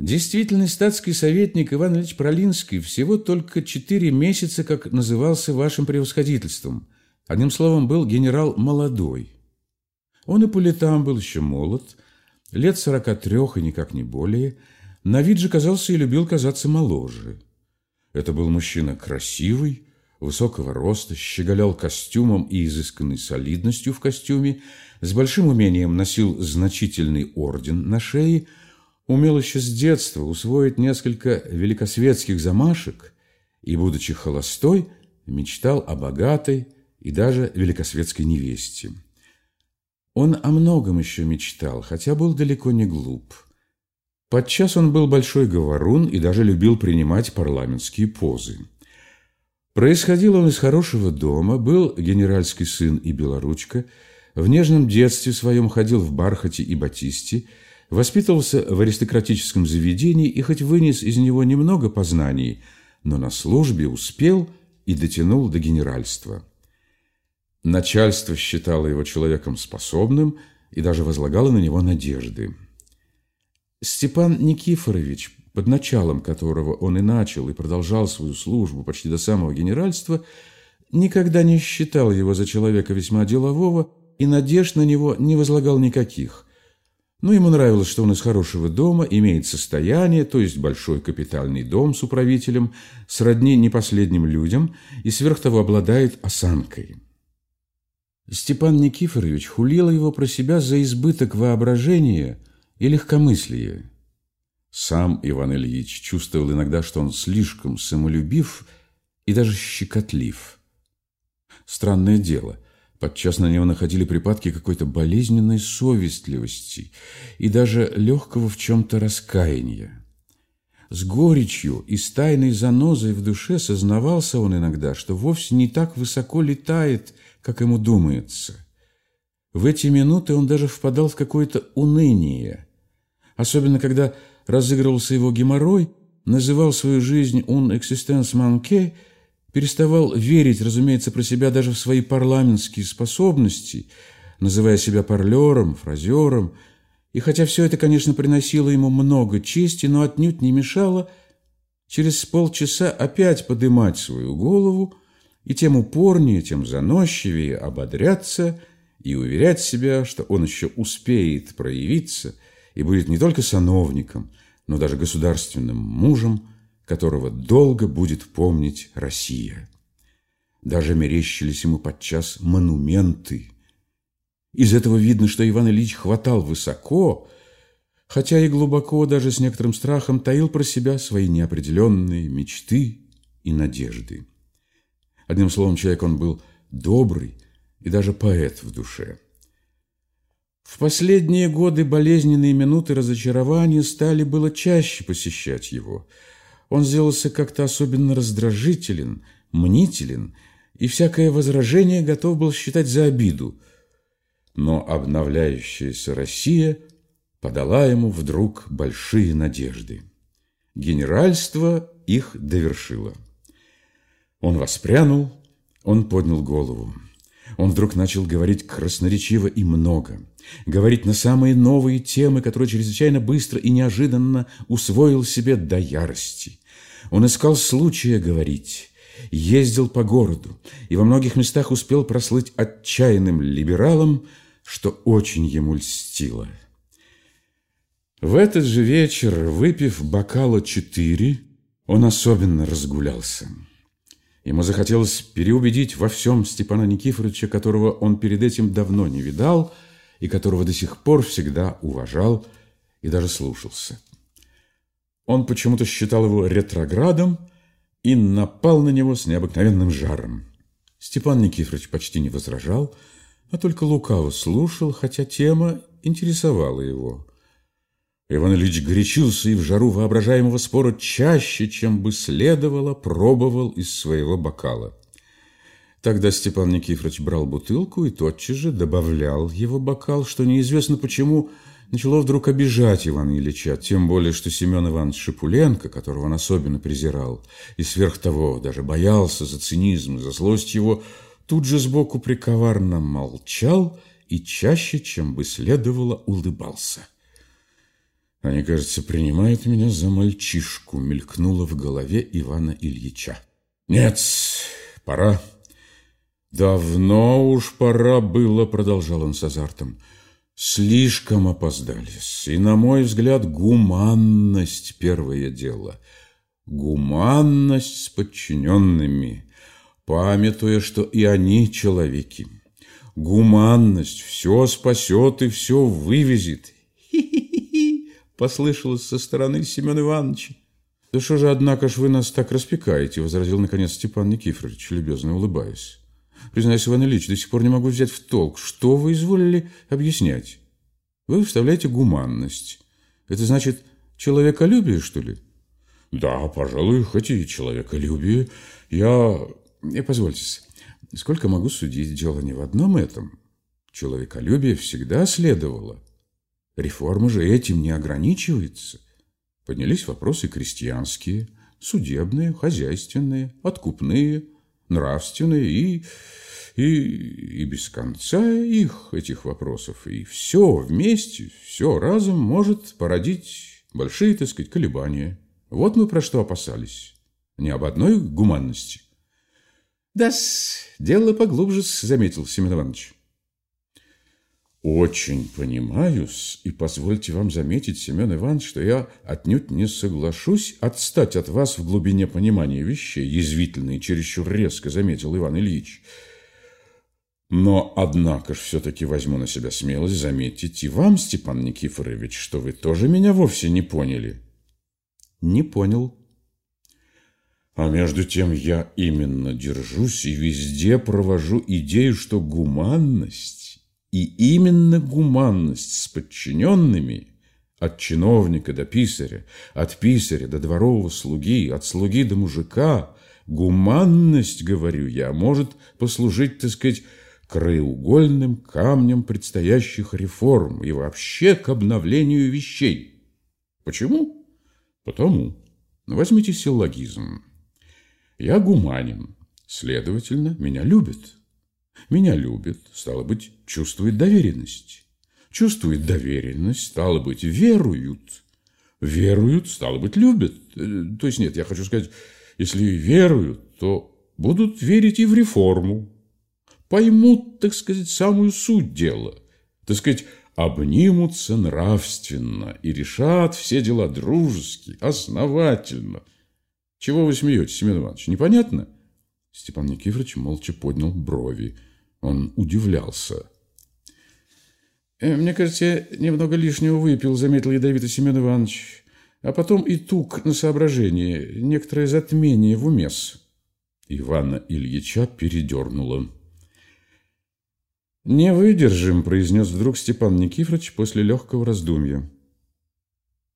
Действительный статский советник Иван Ильич Пролинский всего только четыре месяца, как назывался вашим превосходительством. Одним словом, был генерал молодой. Он и по летам был еще молод, лет сорока трех и никак не более, на вид же казался и любил казаться моложе. Это был мужчина красивый, высокого роста, щеголял костюмом и изысканной солидностью в костюме, с большим умением носил значительный орден на шее, умел еще с детства усвоить несколько великосветских замашек и, будучи холостой, мечтал о богатой и даже великосветской невесте. Он о многом еще мечтал, хотя был далеко не глуп. Подчас он был большой говорун и даже любил принимать парламентские позы. Происходил он из хорошего дома, был генеральский сын и белоручка, в нежном детстве своем ходил в бархате и батисте, воспитывался в аристократическом заведении и хоть вынес из него немного познаний, но на службе успел и дотянул до генеральства. Начальство считало его человеком способным и даже возлагало на него надежды. Степан Никифорович под началом которого он и начал и продолжал свою службу почти до самого генеральства, никогда не считал его за человека весьма делового и надежд на него не возлагал никаких. Но ему нравилось, что он из хорошего дома, имеет состояние, то есть большой капитальный дом с управителем, сродни непоследним людям и сверх того обладает осанкой. Степан Никифорович хулил его про себя за избыток воображения и легкомыслия. Сам Иван Ильич чувствовал иногда, что он слишком самолюбив и даже щекотлив. Странное дело, подчас на него находили припадки какой-то болезненной совестливости и даже легкого в чем-то раскаяния. С горечью и с тайной занозой в душе сознавался он иногда, что вовсе не так высоко летает, как ему думается. В эти минуты он даже впадал в какое-то уныние, особенно когда разыгрывался его геморрой, называл свою жизнь «un existence manque», переставал верить, разумеется, про себя даже в свои парламентские способности, называя себя парлером, фразером, и хотя все это, конечно, приносило ему много чести, но отнюдь не мешало через полчаса опять подымать свою голову и тем упорнее, тем заносчивее ободряться и уверять себя, что он еще успеет проявиться и будет не только сановником, но даже государственным мужем, которого долго будет помнить Россия. Даже мерещились ему подчас монументы. Из этого видно, что Иван Ильич хватал высоко, хотя и глубоко, даже с некоторым страхом, таил про себя свои неопределенные мечты и надежды. Одним словом, человек он был добрый и даже поэт в душе. В последние годы болезненные минуты разочарования стали было чаще посещать его. Он сделался как-то особенно раздражителен, мнителен, и всякое возражение готов был считать за обиду. Но обновляющаяся Россия подала ему вдруг большие надежды. Генеральство их довершило. Он воспрянул, он поднял голову. Он вдруг начал говорить красноречиво и много, говорить на самые новые темы, которые чрезвычайно быстро и неожиданно усвоил себе до ярости. Он искал случая говорить, ездил по городу и во многих местах успел прослыть отчаянным либералом, что очень ему льстило. В этот же вечер, выпив бокала четыре, он особенно разгулялся. Ему захотелось переубедить во всем Степана Никифоровича, которого он перед этим давно не видал и которого до сих пор всегда уважал и даже слушался. Он почему-то считал его ретроградом и напал на него с необыкновенным жаром. Степан Никифорович почти не возражал, а только лукаво слушал, хотя тема интересовала его. Иван Ильич горячился и в жару воображаемого спора чаще, чем бы следовало, пробовал из своего бокала. Тогда Степан Никифорович брал бутылку и тотчас же добавлял его бокал, что неизвестно почему начало вдруг обижать Ивана Ильича, тем более, что Семен Иванович Шипуленко, которого он особенно презирал, и сверх того даже боялся за цинизм и за злость его, тут же сбоку приковарно молчал и чаще, чем бы следовало, улыбался. Они, кажется, принимают меня за мальчишку, мелькнуло в голове Ивана Ильича. Нет, пора. Давно уж пора было, продолжал он с азартом. Слишком опоздались. И, на мой взгляд, гуманность – первое дело. Гуманность с подчиненными, памятуя, что и они человеки. Гуманность все спасет и все вывезет. Хи-хи-хи, послышалось со стороны Семена Ивановича. «Да что же, однако ж, вы нас так распекаете?» – возразил, наконец, Степан Никифорович, любезно улыбаясь. «Признаюсь, Иван Ильич, до сих пор не могу взять в толк. Что вы изволили объяснять? Вы вставляете гуманность. Это значит человеколюбие, что ли?» «Да, пожалуй, хоть и человеколюбие. Я... И позвольте, сколько могу судить, дело не в одном этом. Человеколюбие всегда следовало. Реформа же этим не ограничивается». Поднялись вопросы крестьянские, судебные, хозяйственные, откупные, нравственные и, и, и без конца их, этих вопросов. И все вместе, все разом может породить большие, так сказать, колебания. Вот мы про что опасались. Не об одной гуманности. Да-с, дело поглубже, заметил Семен Иванович. Очень понимаю-с, и позвольте вам заметить, Семен Иванович, что я отнюдь не соглашусь отстать от вас в глубине понимания вещей, язвительно и чересчур резко заметил Иван Ильич. Но, однако ж, все-таки возьму на себя смелость заметить и вам, Степан Никифорович, что вы тоже меня вовсе не поняли. Не понял. А между тем я именно держусь и везде провожу идею, что гуманность и именно гуманность с подчиненными от чиновника до писаря, от писаря до дворового слуги, от слуги до мужика, гуманность, говорю я, может послужить, так сказать, краеугольным камнем предстоящих реформ и вообще к обновлению вещей. Почему? Потому. Возьмите силлогизм. Я гуманин, следовательно, меня любят. Меня любит, стало быть, чувствует доверенность. Чувствует доверенность, стало быть, веруют. Веруют, стало быть, любят. Э, то есть нет, я хочу сказать, если веруют, то будут верить и в реформу. Поймут, так сказать, самую суть дела. Так сказать, обнимутся нравственно и решат все дела дружески, основательно. Чего вы смеетесь, Семен Иванович, непонятно? Степан Никифорович молча поднял брови. Он удивлялся. «Э, «Мне кажется, я немного лишнего выпил», — заметил ядовито Семен Иванович. «А потом и тук на соображение, некоторое затмение в умес». Ивана Ильича передернуло. «Не выдержим», — произнес вдруг Степан Никифорович после легкого раздумья.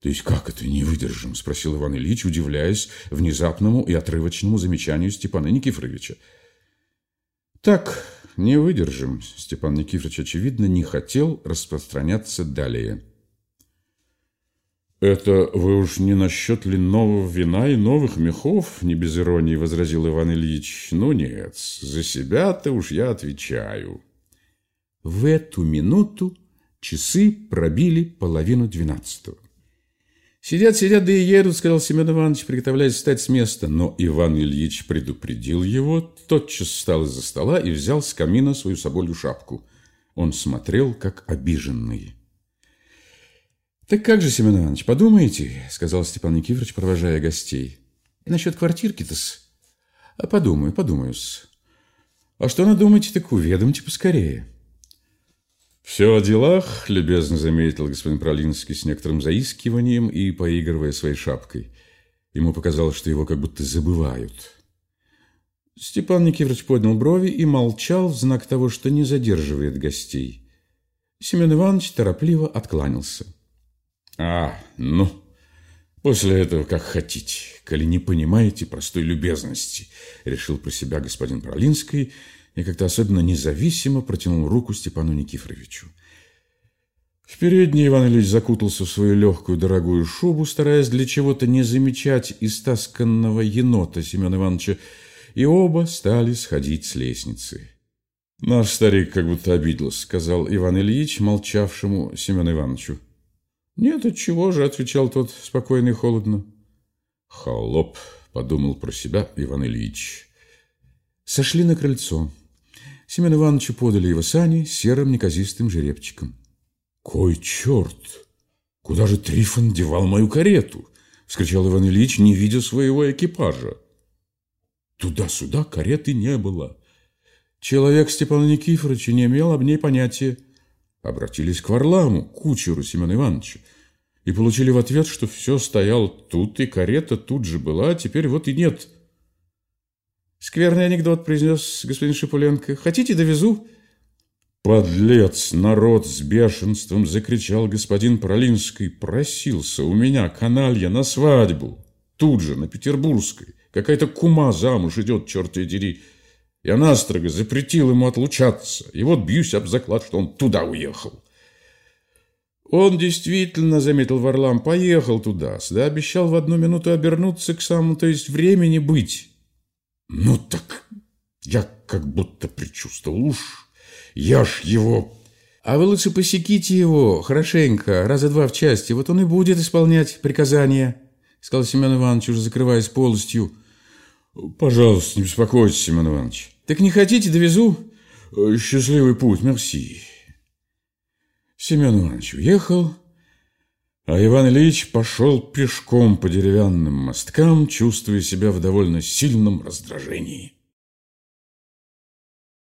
«То есть как это не выдержим?» – спросил Иван Ильич, удивляясь внезапному и отрывочному замечанию Степана Никифоровича. «Так, не выдержим», – Степан Никифорович, очевидно, не хотел распространяться далее. «Это вы уж не насчет ли нового вина и новых мехов?» – не без иронии возразил Иван Ильич. «Ну нет, за себя-то уж я отвечаю». В эту минуту часы пробили половину двенадцатого. «Сидят, сидят, да и едут», — сказал Семен Иванович, приготовляясь встать с места. Но Иван Ильич предупредил его, тотчас встал из-за стола и взял с камина свою соболью шапку. Он смотрел, как обиженный. «Так как же, Семен Иванович, подумаете?» — сказал Степан Никифорович, провожая гостей. «Насчет квартирки-то-с? А подумаю, подумаю-с. А что надумаете, так уведомьте поскорее». «Все о делах», – любезно заметил господин Пролинский с некоторым заискиванием и поигрывая своей шапкой. Ему показалось, что его как будто забывают. Степан Никифорович поднял брови и молчал в знак того, что не задерживает гостей. Семен Иванович торопливо откланялся. «А, ну, после этого как хотите, коли не понимаете простой любезности», – решил про себя господин Пролинский – и как-то особенно независимо протянул руку Степану Никифоровичу. В передней Иван Ильич закутался в свою легкую дорогую шубу, стараясь для чего-то не замечать истасканного енота Семена Ивановича, и оба стали сходить с лестницы. «Наш старик как будто обиделся», — сказал Иван Ильич, молчавшему Семену Ивановичу. Нет, от чего же, отвечал тот спокойно и холодно. Холоп, подумал про себя Иван Ильич. Сошли на крыльцо. Семен Ивановичу подали его сани серым неказистым жеребчиком. «Кой черт! Куда же Трифон девал мою карету?» — вскричал Иван Ильич, не видя своего экипажа. Туда-сюда кареты не было. Человек Степана Никифоровича не имел об ней понятия. Обратились к Варламу, кучеру Семена Ивановича, и получили в ответ, что все стояло тут, и карета тут же была, а теперь вот и нет. Скверный анекдот произнес господин Шипуленко. «Хотите, довезу?» «Подлец, народ с бешенством!» – закричал господин Пролинский. «Просился у меня каналья на свадьбу. Тут же, на Петербургской. Какая-то кума замуж идет, черт ее дери. Я настрого запретил ему отлучаться. И вот бьюсь об заклад, что он туда уехал». Он действительно, заметил Варлам, поехал туда, да обещал в одну минуту обернуться к самому, то есть времени быть. Ну так я как будто предчувствовал уж. Я ж его... А вы лучше посеките его хорошенько, раза два в части, вот он и будет исполнять приказания, сказал Семен Иванович, уже закрываясь полностью. Пожалуйста, не беспокойтесь, Семен Иванович. Так не хотите, довезу? Счастливый путь, мерси. Семен Иванович уехал, а Иван Ильич пошел пешком по деревянным мосткам, чувствуя себя в довольно сильном раздражении.